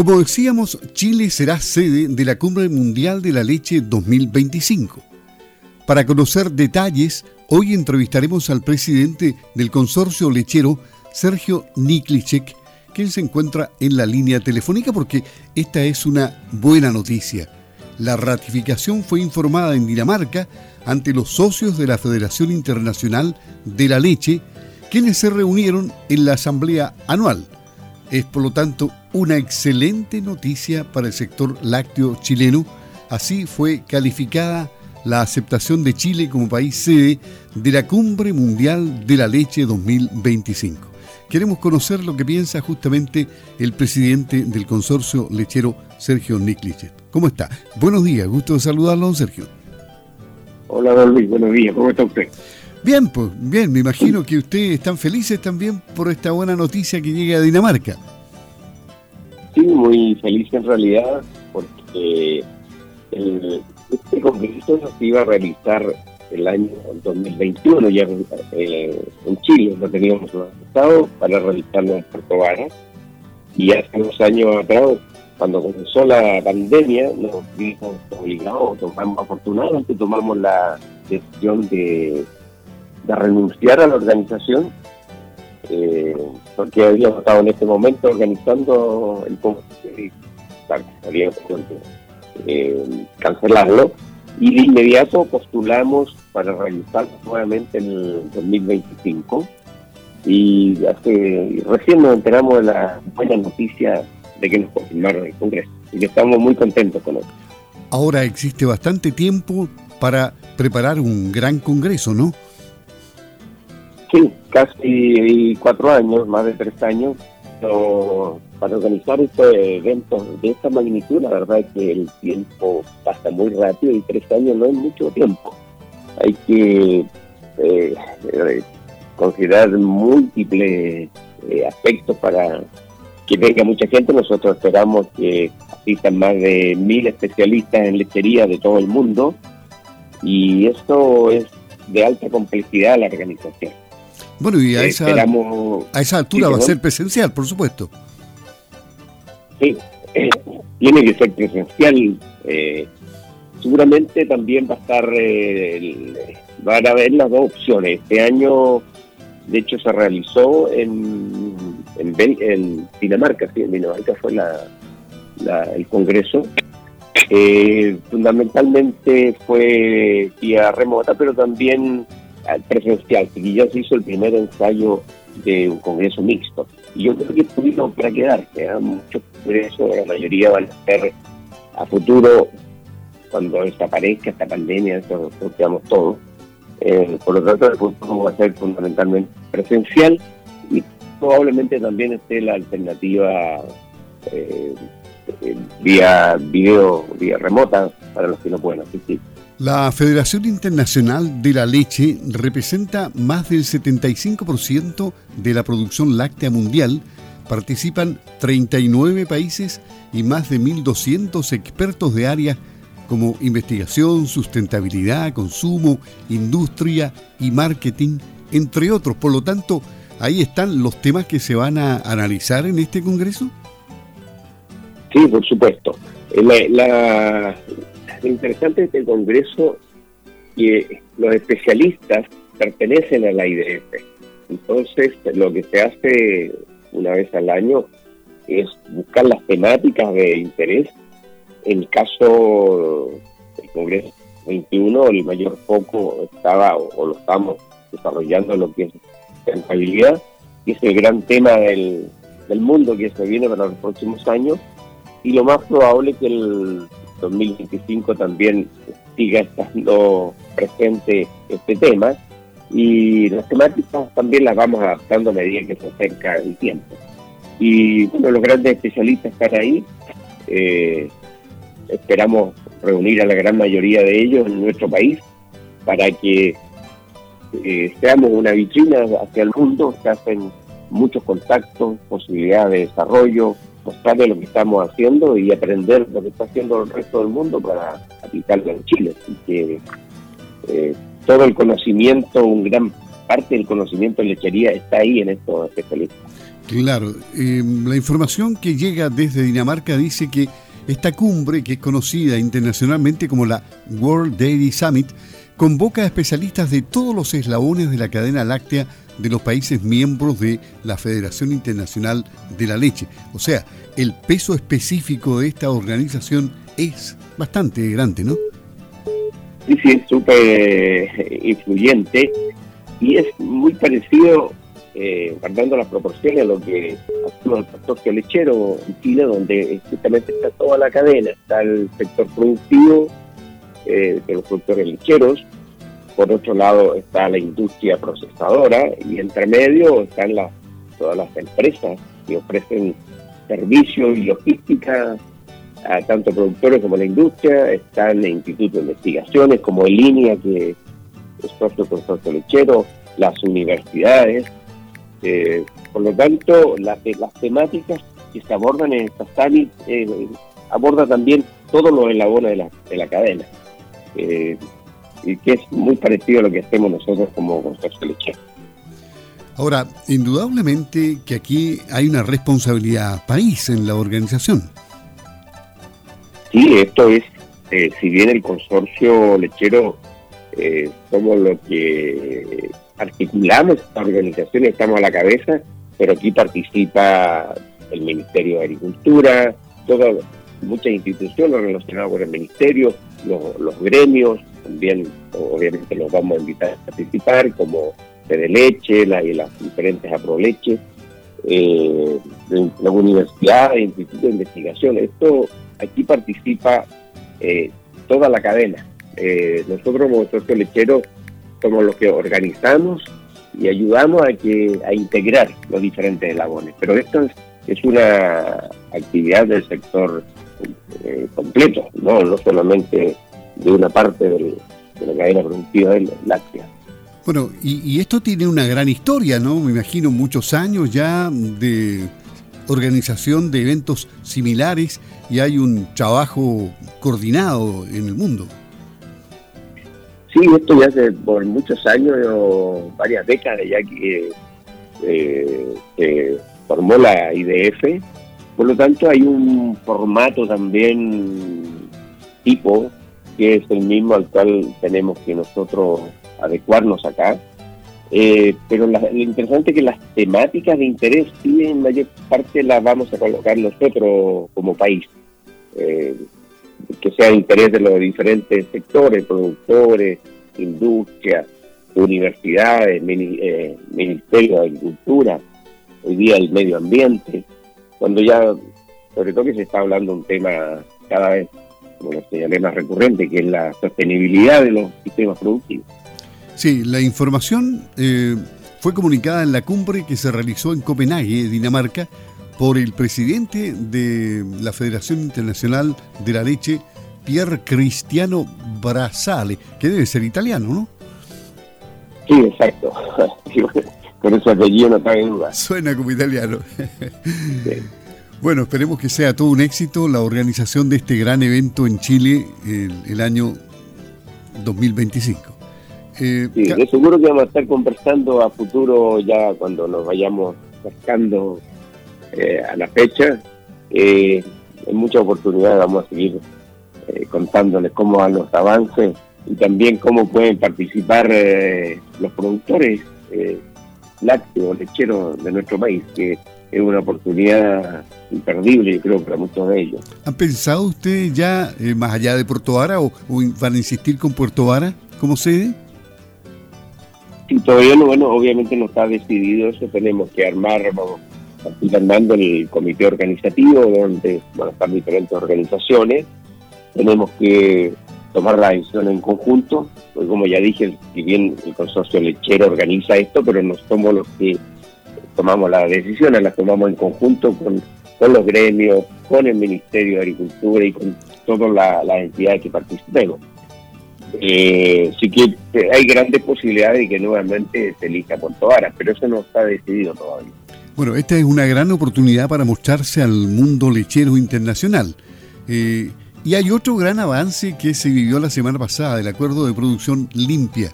Como decíamos, Chile será sede de la Cumbre Mundial de la Leche 2025. Para conocer detalles, hoy entrevistaremos al presidente del consorcio lechero, Sergio Niklicek, que se encuentra en la línea telefónica porque esta es una buena noticia. La ratificación fue informada en Dinamarca ante los socios de la Federación Internacional de la Leche, quienes se reunieron en la Asamblea Anual. Es por lo tanto una excelente noticia para el sector lácteo chileno. Así fue calificada la aceptación de Chile como país sede de la Cumbre Mundial de la Leche 2025. Queremos conocer lo que piensa justamente el presidente del consorcio lechero, Sergio Niklichet. ¿Cómo está? Buenos días, gusto de saludarlo, don Sergio. Hola, don Luis, buenos días, ¿cómo está usted? Bien, pues bien, me imagino que ustedes están felices también por esta buena noticia que llega a Dinamarca. Sí, muy feliz en realidad, porque este congreso se iba a realizar el año 2021, ya eh, en Chile lo teníamos estado para realizarlo en Puerto Varas, y hace unos años atrás, cuando comenzó la pandemia, nos vimos obligados, tomamos, afortunadamente tomamos la decisión de, de renunciar a la organización eh, porque habíamos estado en este momento organizando el y eh, cancelarlo y de inmediato postulamos para realizarlo nuevamente en el 2025 y hace, recién nos enteramos de la buena noticia de que nos confirmaron el Congreso y que estamos muy contentos con eso. Ahora existe bastante tiempo para preparar un gran Congreso, ¿no? Sí, casi cuatro años, más de tres años, para organizar este evento de esta magnitud, la verdad es que el tiempo pasa muy rápido y tres años no es mucho tiempo. Hay que eh, considerar múltiples eh, aspectos para que venga mucha gente. Nosotros esperamos que asistan más de mil especialistas en lechería de todo el mundo y esto es de alta complejidad la organización. Bueno, y a, esa, a esa altura va a ser presencial, por supuesto. Sí, tiene que ser presencial. Eh, seguramente también va a estar, eh, van a haber las dos opciones. Este año, de hecho, se realizó en, en, Dinamarca, sí, en Dinamarca fue la, el congreso. Eh, fundamentalmente fue vía remota, pero también presencial, que ya se hizo el primer ensayo de un congreso mixto. Y yo creo que estuvimos para quedarse, ¿eh? muchos congresos, la mayoría van a ser a futuro, cuando desaparezca esta pandemia, eso lo quedamos todos. Eh, por lo tanto, el futuro va a ser fundamentalmente presencial y probablemente también esté la alternativa eh, vía video, vía remota, para los que no pueden asistir. La Federación Internacional de la Leche representa más del 75% de la producción láctea mundial. Participan 39 países y más de 1.200 expertos de áreas como investigación, sustentabilidad, consumo, industria y marketing, entre otros. Por lo tanto, ahí están los temas que se van a analizar en este Congreso. Sí, por supuesto. Eh, la, lo interesante de este Congreso que los especialistas pertenecen a la IDF. Entonces, lo que se hace una vez al año es buscar las temáticas de interés. En caso del Congreso 21, el mayor foco estaba, o, lo estamos desarrollando, lo que es rentabilidad, que es el gran tema del, del mundo que se viene para los próximos años. Y lo más probable que el 2025 también siga estando presente este tema y las temáticas también las vamos adaptando a medida que se acerca el tiempo. Y bueno, los grandes especialistas están ahí. Eh, esperamos reunir a la gran mayoría de ellos en nuestro país para que eh, seamos una vitrina hacia el mundo, se hacen muchos contactos, posibilidades de desarrollo, mostrarle lo que estamos haciendo y aprender lo que está haciendo el resto del mundo para aplicarlo en Chile. Así que eh, todo el conocimiento, un gran parte del conocimiento de lechería está ahí en estos especialistas. Claro, em, la información que llega desde Dinamarca dice que esta cumbre, que es conocida internacionalmente como la World Dairy Summit, convoca a especialistas de todos los eslabones de la cadena láctea de los países miembros de la Federación Internacional de la Leche. O sea, el peso específico de esta organización es bastante grande, ¿no? Sí, sí, es súper eh, influyente y es muy parecido, eh, guardando las proporciones, a lo que actúa el consorcio lechero en Chile, donde justamente está toda la cadena, está el sector productivo eh, de los productores lecheros, por otro lado está la industria procesadora y entre medio están las, todas las empresas que ofrecen servicios y logística a tanto productores como la industria, están institutos de investigaciones como el INIA, que es propio consorcio lechero, las universidades. Eh, por lo tanto, las, las temáticas que se abordan en esta summit eh, aborda también todos los eslabones de la, de la cadena, eh, y que es muy parecido a lo que hacemos nosotros como consorcio lechero. Ahora, indudablemente que aquí hay una responsabilidad país en la organización. Sí, esto es, eh, si bien el consorcio lechero eh, somos lo que articulamos esta organización, estamos a la cabeza, pero aquí participa el Ministerio de Agricultura, todas muchas instituciones relacionadas con el Ministerio, los, gremios, también obviamente los vamos a invitar a participar, como de la, y las diferentes aproleches, eh, las universidades, institutos de investigación. Esto aquí participa eh, toda la cadena. Eh, nosotros como socio lechero somos los que organizamos y ayudamos a que a integrar los diferentes eslabones. Pero esto es, una actividad del sector eh, completo, ¿no? no solamente de una parte de la cadena productiva láctea. Bueno, y, y, esto tiene una gran historia, ¿no? Me imagino muchos años ya de organización de eventos similares y hay un trabajo coordinado en el mundo. Sí, esto ya hace por muchos años, varias décadas ya que eh, formó la IDF. Por lo tanto, hay un formato también tipo que es el mismo al cual tenemos que nosotros adecuarnos acá eh, pero lo interesante es que las temáticas de interés sí en mayor parte las vamos a colocar nosotros como país. Eh, que sea interés de los diferentes sectores, productores, industria, universidades, eh, Ministerio de Agricultura, hoy día el medio ambiente, cuando ya, sobre todo que se está hablando un tema cada vez, como lo señalé, más recurrente, que es la sostenibilidad de los sistemas productivos. Sí, la información eh, fue comunicada en la cumbre que se realizó en Copenhague, Dinamarca, por el presidente de la Federación Internacional de la Leche, Pier Cristiano Brasale, que debe ser italiano, ¿no? Sí, exacto. Por eso apellido no cabe duda. Suena como italiano. Bueno, esperemos que sea todo un éxito la organización de este gran evento en Chile el, el año 2025. Eh, sí, de seguro que vamos a estar conversando a futuro ya cuando nos vayamos acercando eh, a la fecha. Eh, en muchas oportunidades vamos a seguir eh, contándoles cómo van los avances y también cómo pueden participar los productores lácteos, lecheros de nuestro país, que es una oportunidad imperdible, yo creo, para muchos de ellos. ¿Han pensado ustedes ya más allá de Puerto Vara o, o van a insistir con Puerto Vara como sede? Sí, todavía no, bueno, obviamente no está decidido eso, tenemos que armar, vamos a armando el comité organizativo donde van a estar diferentes organizaciones, tenemos que tomar la decisión en conjunto, pues como ya dije, si bien el consorcio lechero organiza esto, pero no somos los que tomamos las decisiones, las tomamos en conjunto con, con los gremios, con el Ministerio de Agricultura y con todas las entidades que participemos. Eh, sí que eh, hay grandes posibilidades de que nuevamente se elija Puerto Vara, pero eso no está decidido todavía. Bueno, esta es una gran oportunidad para mostrarse al mundo lechero internacional. Eh, y hay otro gran avance que se vivió la semana pasada, el acuerdo de producción limpia.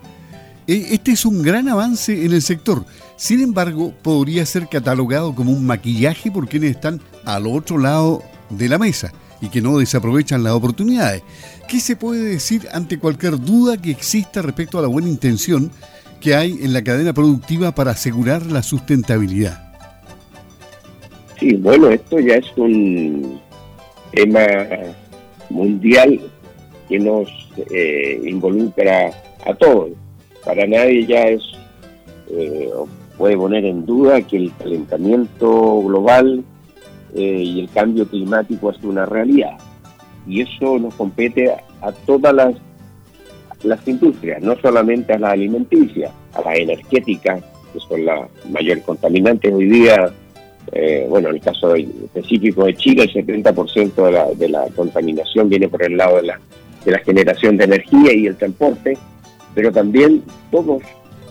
E, este es un gran avance en el sector. Sin embargo, podría ser catalogado como un maquillaje por quienes están al otro lado de la mesa y que no desaprovechan las oportunidades. ¿Qué se puede decir ante cualquier duda que exista respecto a la buena intención que hay en la cadena productiva para asegurar la sustentabilidad? Sí, bueno, esto ya es un tema mundial que nos eh, involucra a todos. Para nadie ya es, eh, puede poner en duda que el calentamiento global eh, y el cambio climático es una realidad. Y eso nos compete a, todas las, las industrias, no solamente a las alimenticias, a las energéticas, que son las mayores contaminantes hoy día. Eh, bueno, en el caso específico de Chile, el 70% de la, de la contaminación viene por el lado de la, de la generación de energía y el transporte, pero también todos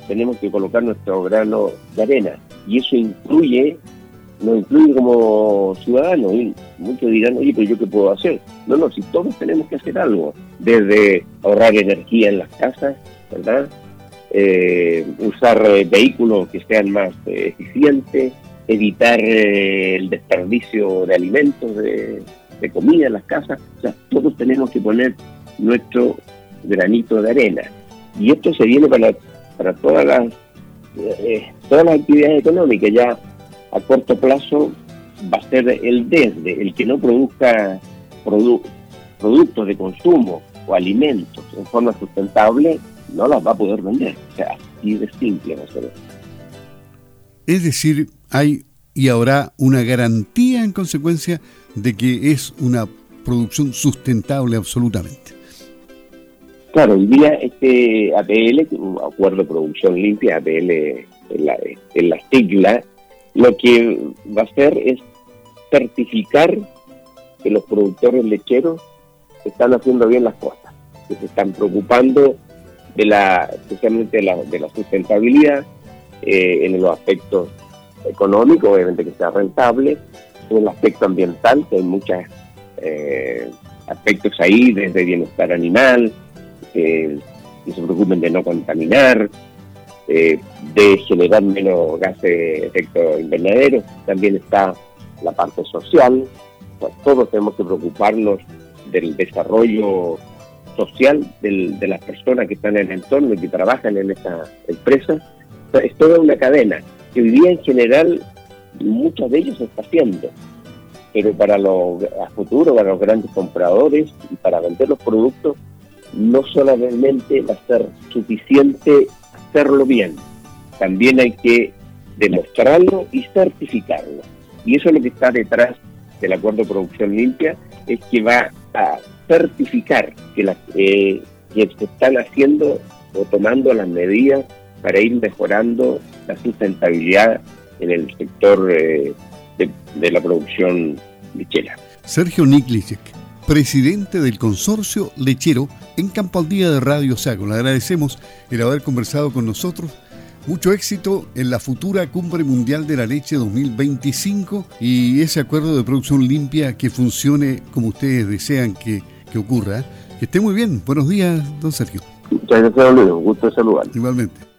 tenemos que colocar nuestro grano de arena y eso incluye nos incluye como ciudadanos. Muchos dirán, oye, pero yo qué puedo hacer. No, no, si todos tenemos que hacer algo, desde ahorrar energía en las casas, ¿verdad? Eh, usar eh, vehículos que sean más eh, eficientes, evitar el desperdicio de alimentos, de, comida en las casas. O sea, todos tenemos que poner nuestro granito de arena. Y esto se viene para, para todas las todas las actividades económicas. Ya a corto plazo va a ser el desde, el que no produzca productos de consumo o alimentos en forma sustentable, no los va a poder vender. O sea, así de simple va a ser. Es decir, hay y habrá una garantía en consecuencia de que es una producción sustentable absolutamente. Claro, hoy día este APL, acuerdo de producción limpia, APL en la, en la sigla, lo que va a hacer es certificar que los productores lecheros están haciendo bien las cosas, que se están preocupando de la, especialmente de la, de la sustentabilidad eh, en los aspectos económicos, obviamente que sea rentable, en el aspecto ambiental, que hay muchos eh, aspectos ahí, desde bienestar animal, que se preocupen de no contaminar, eh, de generar menos gases de efecto invernadero. También está la parte social. todos tenemos que preocuparnos del desarrollo social de las personas que están en el entorno y que trabajan en esa empresa. es toda una cadena que hoy día en general muchas de ellos se está haciendo. Pero para los a futuro, para los grandes compradores y para vender los productos, no solamente va a ser suficiente hacerlo bien, también hay que demostrarlo y certificarlo. Y eso es lo que está detrás del acuerdo de producción limpia, es que va a certificar que, las, eh, que se están haciendo o tomando las medidas para ir mejorando la sustentabilidad en el sector eh, de, la producción lechera. Sergio Niklicek, presidente del consorcio lechero en Campo al Día de Radio Sago. Le agradecemos el haber conversado con nosotros. Mucho éxito en la futura Cumbre Mundial de la Leche 2025 y ese acuerdo de producción limpia que funcione como ustedes desean que, que ocurra. Que esté muy bien. Buenos días, don Sergio. Muchas gracias, Luis. Un gusto saludar. Igualmente.